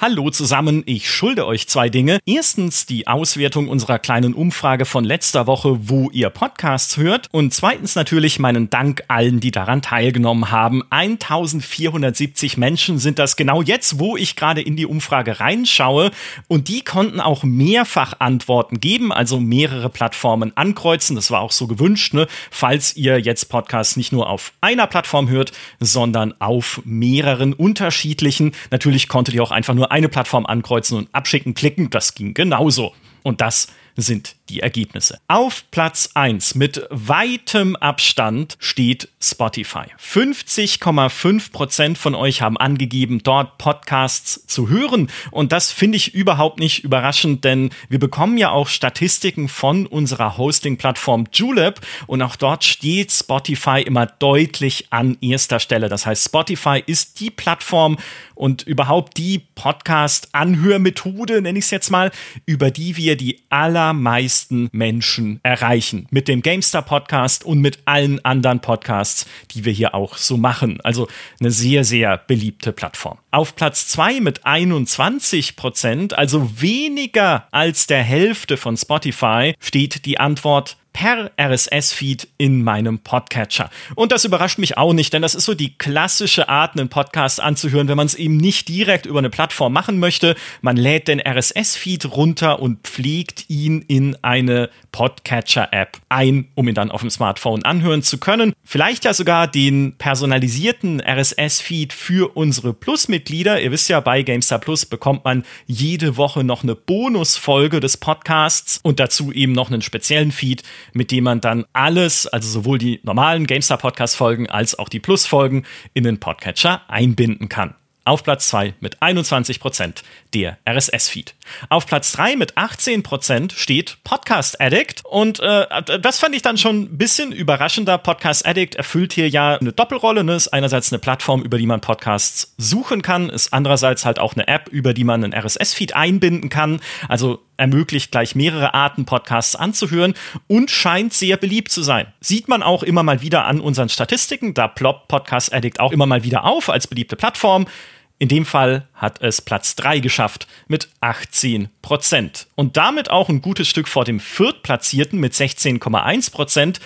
Hallo zusammen, ich schulde euch zwei Dinge. Erstens die Auswertung unserer kleinen Umfrage von letzter Woche, wo ihr Podcasts hört. Und zweitens natürlich meinen Dank allen, die daran teilgenommen haben. 1470 Menschen sind das genau jetzt, wo ich gerade in die Umfrage reinschaue. Und die konnten auch mehrfach Antworten geben, also mehrere Plattformen ankreuzen. Das war auch so gewünscht, ne? falls ihr jetzt Podcasts nicht nur auf einer Plattform hört, sondern auf mehreren unterschiedlichen. Natürlich konntet ihr auch einfach nur eine Plattform ankreuzen und abschicken, klicken. Das ging genauso. Und das sind die Ergebnisse. Auf Platz 1 mit weitem Abstand steht Spotify. 50,5 Prozent von euch haben angegeben, dort Podcasts zu hören. Und das finde ich überhaupt nicht überraschend, denn wir bekommen ja auch Statistiken von unserer Hosting-Plattform Julep und auch dort steht Spotify immer deutlich an erster Stelle. Das heißt, Spotify ist die Plattform und überhaupt die Podcast-Anhörmethode, nenne ich es jetzt mal, über die wir die allermeisten meisten Menschen erreichen. Mit dem GameStar Podcast und mit allen anderen Podcasts, die wir hier auch so machen. Also eine sehr, sehr beliebte Plattform. Auf Platz 2 mit 21 Prozent, also weniger als der Hälfte von Spotify, steht die Antwort per RSS-Feed in meinem Podcatcher. Und das überrascht mich auch nicht, denn das ist so die klassische Art, einen Podcast anzuhören, wenn man es eben nicht direkt über eine Plattform machen möchte. Man lädt den RSS-Feed runter und pflegt ihn in eine Podcatcher-App ein, um ihn dann auf dem Smartphone anhören zu können. Vielleicht ja sogar den personalisierten RSS-Feed für unsere Plus-Mitglieder. Ihr wisst ja, bei GameStar Plus bekommt man jede Woche noch eine Bonusfolge des Podcasts und dazu eben noch einen speziellen Feed, mit dem man dann alles, also sowohl die normalen GameStar Podcast Folgen als auch die Plus Folgen in den Podcatcher einbinden kann. Auf Platz 2 mit 21 Prozent der RSS-Feed. Auf Platz 3 mit 18 Prozent steht Podcast Addict. Und äh, das fand ich dann schon ein bisschen überraschender. Podcast Addict erfüllt hier ja eine Doppelrolle. Ne? Ist einerseits eine Plattform, über die man Podcasts suchen kann, ist andererseits halt auch eine App, über die man einen RSS-Feed einbinden kann. Also ermöglicht gleich mehrere Arten Podcasts anzuhören und scheint sehr beliebt zu sein. Sieht man auch immer mal wieder an unseren Statistiken. Da ploppt Podcast Addict auch immer mal wieder auf als beliebte Plattform. In dem Fall hat es Platz 3 geschafft mit 18 Prozent. Und damit auch ein gutes Stück vor dem Viertplatzierten mit 16,1 Prozent.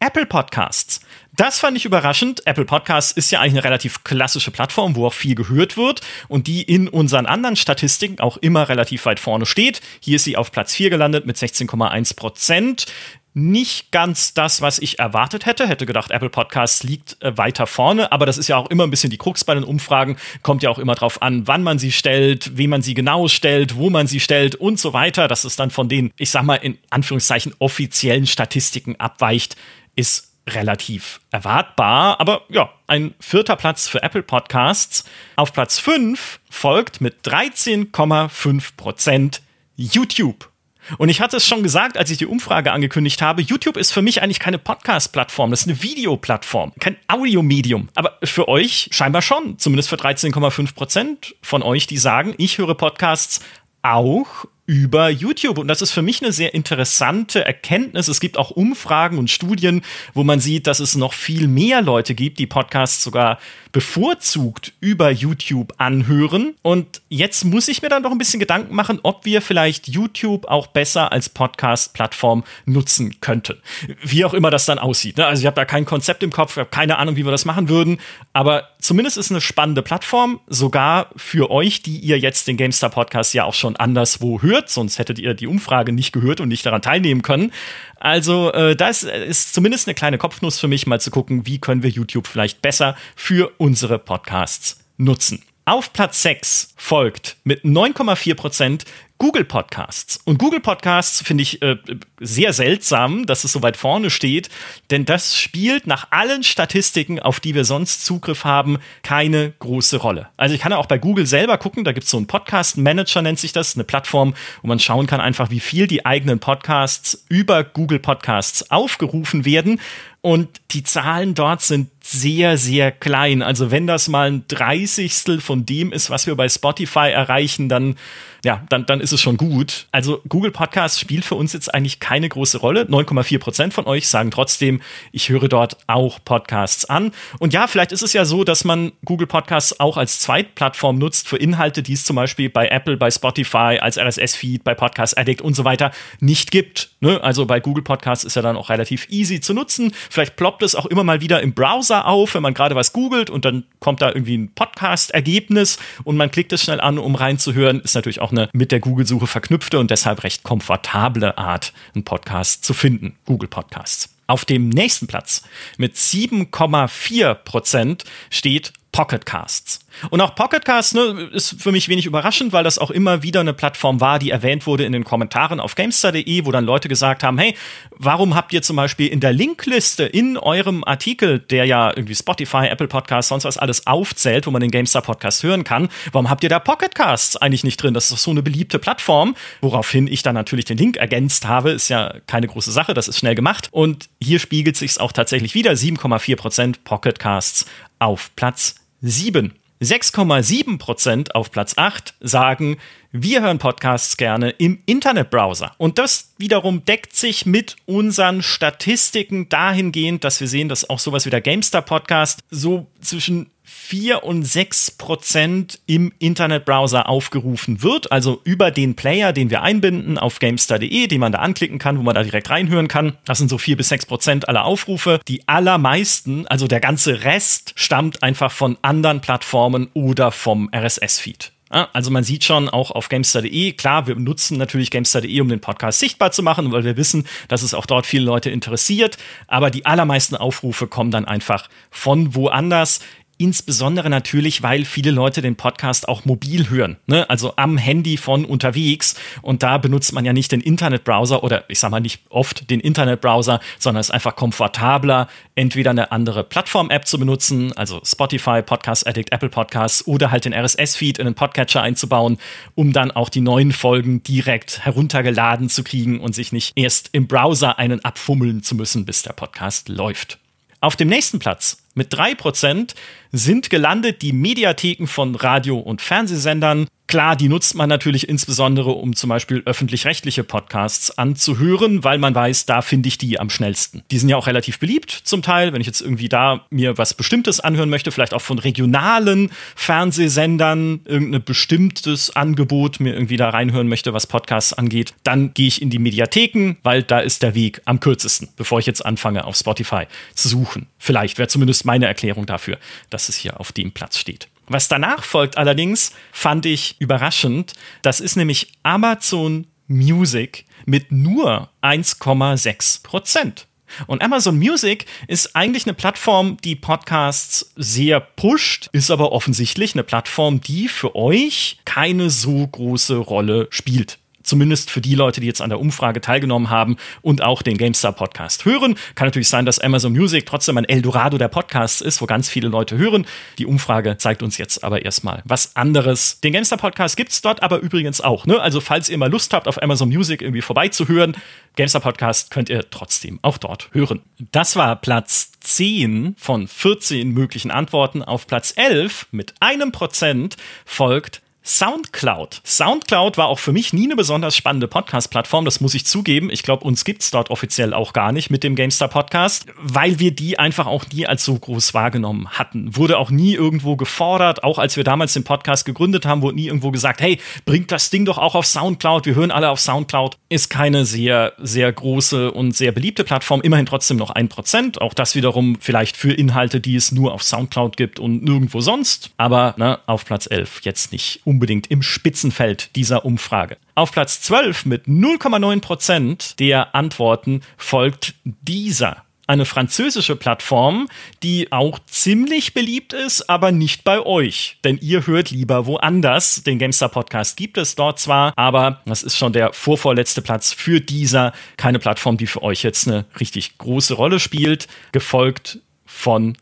Apple Podcasts. Das fand ich überraschend. Apple Podcasts ist ja eigentlich eine relativ klassische Plattform, wo auch viel gehört wird und die in unseren anderen Statistiken auch immer relativ weit vorne steht. Hier ist sie auf Platz 4 gelandet mit 16,1 Prozent nicht ganz das, was ich erwartet hätte. Hätte gedacht, Apple Podcasts liegt äh, weiter vorne, aber das ist ja auch immer ein bisschen die Krux bei den Umfragen. Kommt ja auch immer drauf an, wann man sie stellt, wie man sie genau stellt, wo man sie stellt und so weiter. Dass es dann von den, ich sag mal, in Anführungszeichen offiziellen Statistiken abweicht, ist relativ erwartbar. Aber ja, ein vierter Platz für Apple Podcasts. Auf Platz 5 folgt mit 13,5 Prozent YouTube. Und ich hatte es schon gesagt, als ich die Umfrage angekündigt habe, YouTube ist für mich eigentlich keine Podcast-Plattform, das ist eine Videoplattform, kein Audiomedium. Aber für euch scheinbar schon, zumindest für 13,5 Prozent von euch, die sagen, ich höre Podcasts auch über YouTube. Und das ist für mich eine sehr interessante Erkenntnis. Es gibt auch Umfragen und Studien, wo man sieht, dass es noch viel mehr Leute gibt, die Podcasts sogar bevorzugt über YouTube anhören. Und jetzt muss ich mir dann doch ein bisschen Gedanken machen, ob wir vielleicht YouTube auch besser als Podcast-Plattform nutzen könnten. Wie auch immer das dann aussieht. Ne? Also ich habe da kein Konzept im Kopf, ich habe keine Ahnung, wie wir das machen würden. Aber zumindest ist eine spannende Plattform, sogar für euch, die ihr jetzt den GameStar Podcast ja auch schon anderswo hört sonst hättet ihr die Umfrage nicht gehört und nicht daran teilnehmen können. Also äh, das ist zumindest eine kleine Kopfnuss für mich, mal zu gucken, wie können wir YouTube vielleicht besser für unsere Podcasts nutzen. Auf Platz 6 folgt mit 9,4 Prozent Google Podcasts. Und Google Podcasts finde ich äh, sehr seltsam, dass es so weit vorne steht, denn das spielt nach allen Statistiken, auf die wir sonst Zugriff haben, keine große Rolle. Also ich kann ja auch bei Google selber gucken, da gibt es so einen Podcast-Manager, nennt sich das, eine Plattform, wo man schauen kann einfach, wie viel die eigenen Podcasts über Google Podcasts aufgerufen werden. Und die Zahlen dort sind sehr, sehr klein. Also wenn das mal ein Dreißigstel von dem ist, was wir bei Spotify erreichen, dann, ja, dann, dann ist es schon gut. Also Google Podcast spielt für uns jetzt eigentlich keine große Rolle. 9,4 Prozent von euch sagen trotzdem, ich höre dort auch Podcasts an. Und ja, vielleicht ist es ja so, dass man Google Podcasts auch als Zweitplattform nutzt für Inhalte, die es zum Beispiel bei Apple, bei Spotify, als RSS-Feed, bei Podcast Addict und so weiter nicht gibt. Ne? Also bei Google Podcasts ist ja dann auch relativ easy zu nutzen. Vielleicht ploppt es auch immer mal wieder im Browser auf, wenn man gerade was googelt und dann kommt da irgendwie ein Podcast-Ergebnis und man klickt es schnell an, um reinzuhören. Ist natürlich auch eine mit der Google-Suche verknüpfte und deshalb recht komfortable Art, einen Podcast zu finden. Google Podcasts. Auf dem nächsten Platz mit 7,4 Prozent steht Pocketcasts. Und auch Pocketcasts ne, ist für mich wenig überraschend, weil das auch immer wieder eine Plattform war, die erwähnt wurde in den Kommentaren auf Gamestar.de, wo dann Leute gesagt haben, hey, warum habt ihr zum Beispiel in der Linkliste in eurem Artikel, der ja irgendwie Spotify, Apple Podcasts, sonst was alles aufzählt, wo man den Gamestar Podcast hören kann, warum habt ihr da Pocketcasts eigentlich nicht drin? Das ist doch so eine beliebte Plattform, woraufhin ich dann natürlich den Link ergänzt habe, ist ja keine große Sache, das ist schnell gemacht. Und hier spiegelt sich auch tatsächlich wieder 7,4% Pocketcasts auf Platz 7. 6,7% auf Platz 8 sagen, wir hören Podcasts gerne im Internetbrowser. Und das wiederum deckt sich mit unseren Statistiken dahingehend, dass wir sehen, dass auch sowas wie der GameStar Podcast so zwischen 4 und 6 Prozent im Internetbrowser aufgerufen wird, also über den Player, den wir einbinden auf gamestar.de, den man da anklicken kann, wo man da direkt reinhören kann. Das sind so 4 bis 6 Prozent aller Aufrufe. Die allermeisten, also der ganze Rest, stammt einfach von anderen Plattformen oder vom RSS-Feed. Also man sieht schon auch auf Gamestar.de, klar, wir nutzen natürlich Gamestar.de, um den Podcast sichtbar zu machen, weil wir wissen, dass es auch dort viele Leute interessiert. Aber die allermeisten Aufrufe kommen dann einfach von woanders. Insbesondere natürlich, weil viele Leute den Podcast auch mobil hören, ne? also am Handy von unterwegs. Und da benutzt man ja nicht den Internetbrowser oder ich sag mal nicht oft den Internetbrowser, sondern es ist einfach komfortabler, entweder eine andere Plattform-App zu benutzen, also Spotify, Podcast Addict, Apple Podcasts oder halt den RSS-Feed in den Podcatcher einzubauen, um dann auch die neuen Folgen direkt heruntergeladen zu kriegen und sich nicht erst im Browser einen abfummeln zu müssen, bis der Podcast läuft. Auf dem nächsten Platz mit 3% sind gelandet die Mediatheken von Radio- und Fernsehsendern. Klar, die nutzt man natürlich insbesondere, um zum Beispiel öffentlich-rechtliche Podcasts anzuhören, weil man weiß, da finde ich die am schnellsten. Die sind ja auch relativ beliebt zum Teil, wenn ich jetzt irgendwie da mir was Bestimmtes anhören möchte, vielleicht auch von regionalen Fernsehsendern, irgendein bestimmtes Angebot mir irgendwie da reinhören möchte, was Podcasts angeht, dann gehe ich in die Mediatheken, weil da ist der Weg am kürzesten, bevor ich jetzt anfange, auf Spotify zu suchen. Vielleicht wäre zumindest meine Erklärung dafür, dass es hier auf dem Platz steht. Was danach folgt allerdings, fand ich überraschend. Das ist nämlich Amazon Music mit nur 1,6 Prozent. Und Amazon Music ist eigentlich eine Plattform, die Podcasts sehr pusht, ist aber offensichtlich eine Plattform, die für euch keine so große Rolle spielt zumindest für die Leute, die jetzt an der Umfrage teilgenommen haben und auch den GameStar Podcast hören. Kann natürlich sein, dass Amazon Music trotzdem ein Eldorado der Podcasts ist, wo ganz viele Leute hören. Die Umfrage zeigt uns jetzt aber erstmal was anderes. Den GameStar Podcast gibt es dort aber übrigens auch. Ne? Also falls ihr mal Lust habt, auf Amazon Music irgendwie vorbeizuhören, GameStar Podcast könnt ihr trotzdem auch dort hören. Das war Platz 10 von 14 möglichen Antworten. Auf Platz 11 mit einem Prozent folgt Soundcloud. Soundcloud war auch für mich nie eine besonders spannende Podcast-Plattform, das muss ich zugeben. Ich glaube, uns gibt es dort offiziell auch gar nicht mit dem GameStar Podcast, weil wir die einfach auch nie als so groß wahrgenommen hatten. Wurde auch nie irgendwo gefordert, auch als wir damals den Podcast gegründet haben, wurde nie irgendwo gesagt, hey, bringt das Ding doch auch auf Soundcloud, wir hören alle auf Soundcloud. Ist keine sehr, sehr große und sehr beliebte Plattform, immerhin trotzdem noch ein Prozent. Auch das wiederum vielleicht für Inhalte, die es nur auf Soundcloud gibt und nirgendwo sonst. Aber ne, auf Platz 11 jetzt nicht um unbedingt im Spitzenfeld dieser Umfrage. Auf Platz 12 mit 0,9 Prozent der Antworten folgt dieser eine französische Plattform, die auch ziemlich beliebt ist, aber nicht bei euch. Denn ihr hört lieber woanders. Den GameStar Podcast gibt es dort zwar, aber das ist schon der vorvorletzte Platz für dieser. Keine Plattform, die für euch jetzt eine richtig große Rolle spielt. Gefolgt von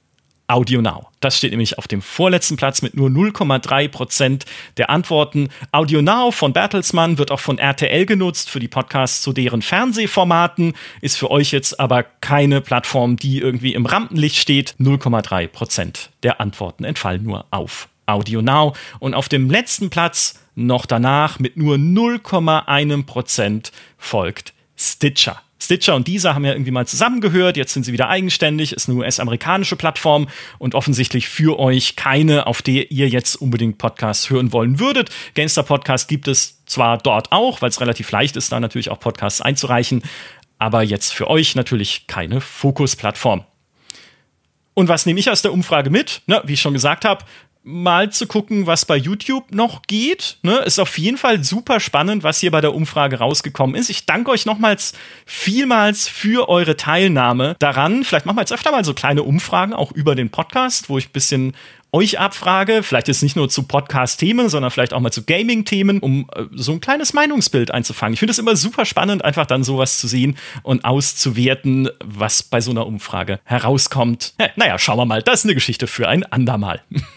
Audio Now. Das steht nämlich auf dem vorletzten Platz mit nur 0,3 Prozent der Antworten. Audio Now von Bertelsmann wird auch von RTL genutzt für die Podcasts zu deren Fernsehformaten, ist für euch jetzt aber keine Plattform, die irgendwie im Rampenlicht steht. 0,3 Prozent der Antworten entfallen nur auf Audio Now. Und auf dem letzten Platz noch danach mit nur 0,1 Prozent folgt Stitcher. Stitcher und dieser haben ja irgendwie mal zusammengehört, jetzt sind sie wieder eigenständig, ist eine US-amerikanische Plattform und offensichtlich für euch keine, auf der ihr jetzt unbedingt Podcasts hören wollen würdet. Gangster Podcast gibt es zwar dort auch, weil es relativ leicht ist, da natürlich auch Podcasts einzureichen, aber jetzt für euch natürlich keine Fokus-Plattform. Und was nehme ich aus der Umfrage mit? Na, wie ich schon gesagt habe, mal zu gucken, was bei YouTube noch geht. Ne? Ist auf jeden Fall super spannend, was hier bei der Umfrage rausgekommen ist. Ich danke euch nochmals vielmals für eure Teilnahme daran. Vielleicht machen wir jetzt öfter mal so kleine Umfragen auch über den Podcast, wo ich ein bisschen euch abfrage, vielleicht jetzt nicht nur zu Podcast-Themen, sondern vielleicht auch mal zu Gaming-Themen, um äh, so ein kleines Meinungsbild einzufangen. Ich finde es immer super spannend, einfach dann sowas zu sehen und auszuwerten, was bei so einer Umfrage herauskommt. Naja, schauen wir mal. Das ist eine Geschichte für ein andermal.